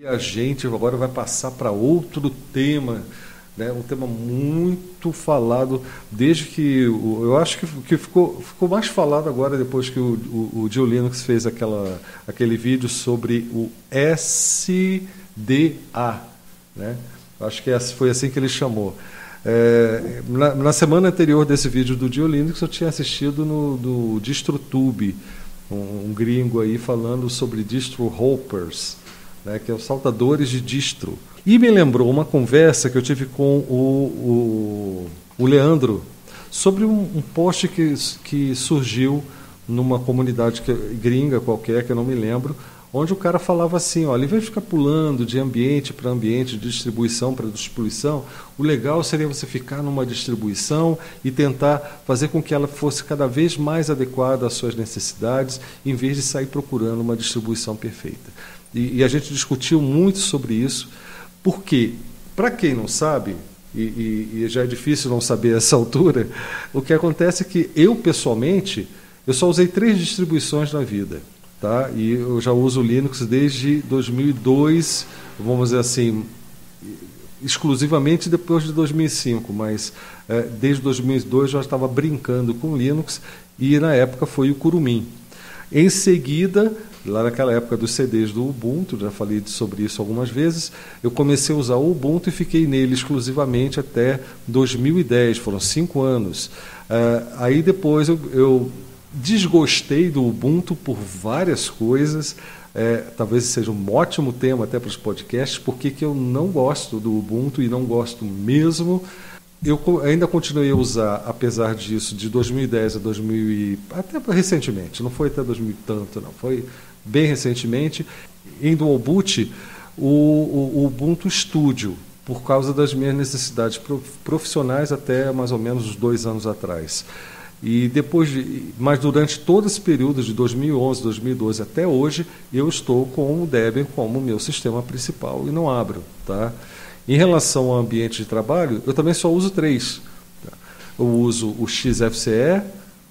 E a gente agora vai passar para outro tema, né? um tema muito falado, desde que. Eu acho que, que ficou, ficou mais falado agora depois que o, o, Linux fez aquela, aquele vídeo sobre o SDA. Né? Acho que foi assim que ele chamou. É, na, na, semana anterior desse vídeo do Dio Linux, eu tinha assistido no do DistroTube, um, um gringo aí falando sobre distro hoppers, né, que é os saltadores de distro. E me lembrou uma conversa que eu tive com o, o, o Leandro sobre um, um, post que, que surgiu numa comunidade que, gringa qualquer, que eu não me lembro, onde o cara falava assim, olha, em vez de ficar pulando de ambiente para ambiente, de distribuição para distribuição, o legal seria você ficar numa distribuição e tentar fazer com que ela fosse cada vez mais adequada às suas necessidades, em vez de sair procurando uma distribuição perfeita. E, e a gente discutiu muito sobre isso, porque, para quem não sabe, e, e, e já é difícil não saber essa altura, o que acontece é que eu, pessoalmente, eu só usei três distribuições na vida. Tá? E eu já uso Linux desde 2002, vamos dizer assim, exclusivamente depois de 2005, mas é, desde 2002 já estava brincando com Linux e na época foi o Kurumin. Em seguida, lá naquela época dos CDs do Ubuntu, já falei sobre isso algumas vezes, eu comecei a usar o Ubuntu e fiquei nele exclusivamente até 2010, foram cinco anos. É, aí depois eu, eu desgostei do Ubuntu por várias coisas. É, talvez seja um ótimo tema até para os podcasts, porque que eu não gosto do Ubuntu e não gosto mesmo. Eu ainda continuei a usar, apesar disso, de 2010 a 2000 e, até recentemente, não foi até 2000 tanto, não, foi bem recentemente, em Dual Boot, o, o, o Ubuntu Studio, por causa das minhas necessidades profissionais até mais ou menos dois anos atrás. E depois, de, mas durante todo esse período de 2011, 2012 até hoje, eu estou com o Debian como meu sistema principal e não abro, tá? Em relação ao ambiente de trabalho, eu também só uso três. Tá? Eu uso o XFCE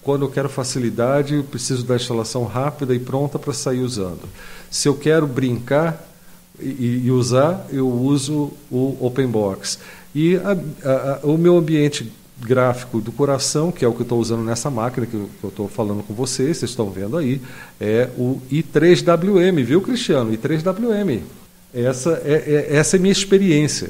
quando eu quero facilidade, eu preciso da instalação rápida e pronta para sair usando. Se eu quero brincar e, e usar, eu uso o OpenBox. E a, a, a, o meu ambiente gráfico do coração, que é o que eu estou usando nessa máquina que eu estou falando com vocês, vocês estão vendo aí, é o i3WM, viu, Cristiano? i3WM. Essa é, é, essa é minha experiência.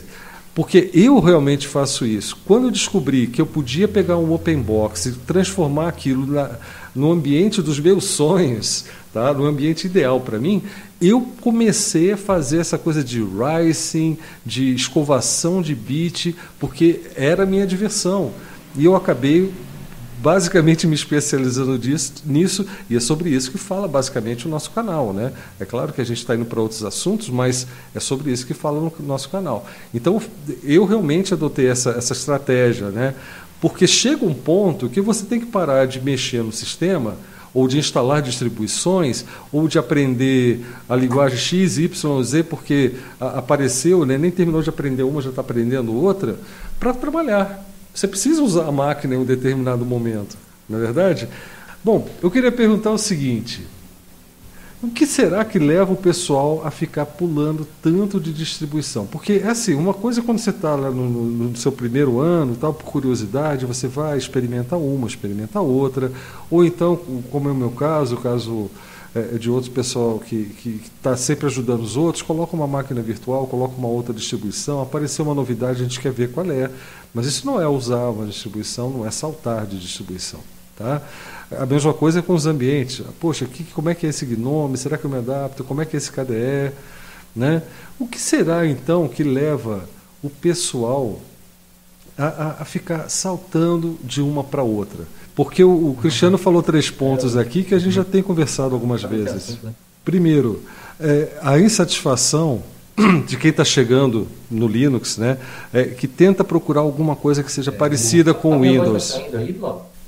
Porque eu realmente faço isso. Quando eu descobri que eu podia pegar um open box e transformar aquilo na, no ambiente dos meus sonhos, tá? no ambiente ideal para mim, eu comecei a fazer essa coisa de rising, de escovação de bit, porque era a minha diversão. E eu acabei basicamente me especializando disso, nisso, e é sobre isso que fala basicamente o nosso canal. Né? É claro que a gente está indo para outros assuntos, mas é sobre isso que fala no nosso canal. Então, eu realmente adotei essa, essa estratégia, né? porque chega um ponto que você tem que parar de mexer no sistema ou de instalar distribuições, ou de aprender a linguagem X, Y, Z, porque apareceu, né, nem terminou de aprender uma, já está aprendendo outra, para trabalhar. Você precisa usar a máquina em um determinado momento, não é verdade? Bom, eu queria perguntar o seguinte: o que será que leva o pessoal a ficar pulando tanto de distribuição? Porque, é assim, uma coisa é quando você está lá no, no, seu primeiro ano, tal, por curiosidade, você vai experimentar uma, experimenta outra, ou então, como é o meu caso, o caso é, de outro pessoal que está sempre ajudando os outros, coloca uma máquina virtual, coloca uma outra distribuição, apareceu uma novidade, a gente quer ver qual é. Mas isso não é usar uma distribuição, não é saltar de distribuição. Tá? A mesma coisa com os ambientes. Poxa, que, como é que é esse GNOME? Será que eu me adapto? Como é que é esse KDE? Né? O que será então que leva o pessoal a, a, ficar saltando de uma para outra? Porque o, o, Cristiano falou três pontos aqui que a gente já tem conversado algumas vezes. Primeiro, é, a insatisfação de quem está chegando no Linux, né, é, que tenta procurar alguma coisa que seja parecida com o Windows.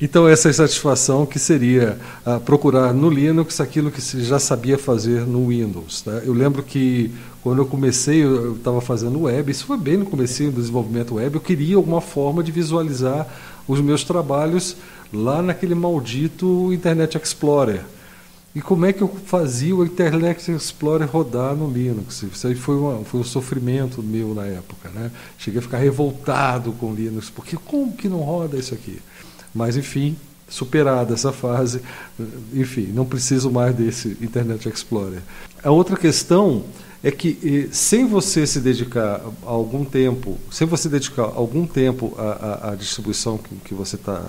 Então, essa insatisfação que seria ah, procurar no Linux aquilo que se já sabia fazer no Windows. Tá? Eu lembro que quando eu comecei, eu estava fazendo web, isso foi bem no começo do desenvolvimento web, eu queria alguma forma de visualizar os meus trabalhos lá naquele maldito Internet Explorer. E como é que eu fazia o Internet Explorer rodar no Linux? Isso aí foi, uma, foi um sofrimento meu na época. Né? Cheguei a ficar revoltado com o Linux, porque como que não roda isso aqui? Mas, enfim, superada essa fase, enfim, não preciso mais desse Internet Explorer. A outra questão é que sem você se dedicar algum tempo, sem você dedicar algum tempo à, à, à distribuição que, que você está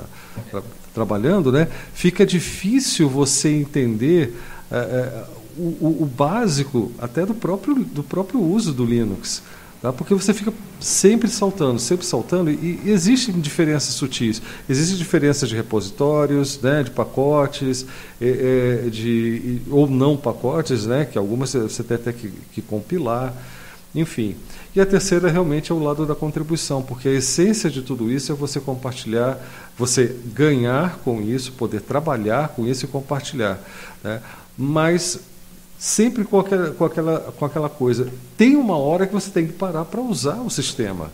trabalhando, né, fica difícil você entender é, é, o, o, básico até do próprio, do próprio uso do Linux. Tá? Porque você fica sempre saltando, sempre saltando, e, existem diferenças sutis. Existem diferenças de repositórios, né, de pacotes, é, é, de, ou não pacotes, né, que algumas você tem até que, que compilar, enfim. E a terceira realmente é o lado da contribuição, porque a essência de tudo isso é você compartilhar, você ganhar com isso, poder trabalhar com isso e compartilhar. Né? Mas sempre com aquela, com aquela, com aquela coisa. Tem uma hora que você tem que parar para usar o sistema.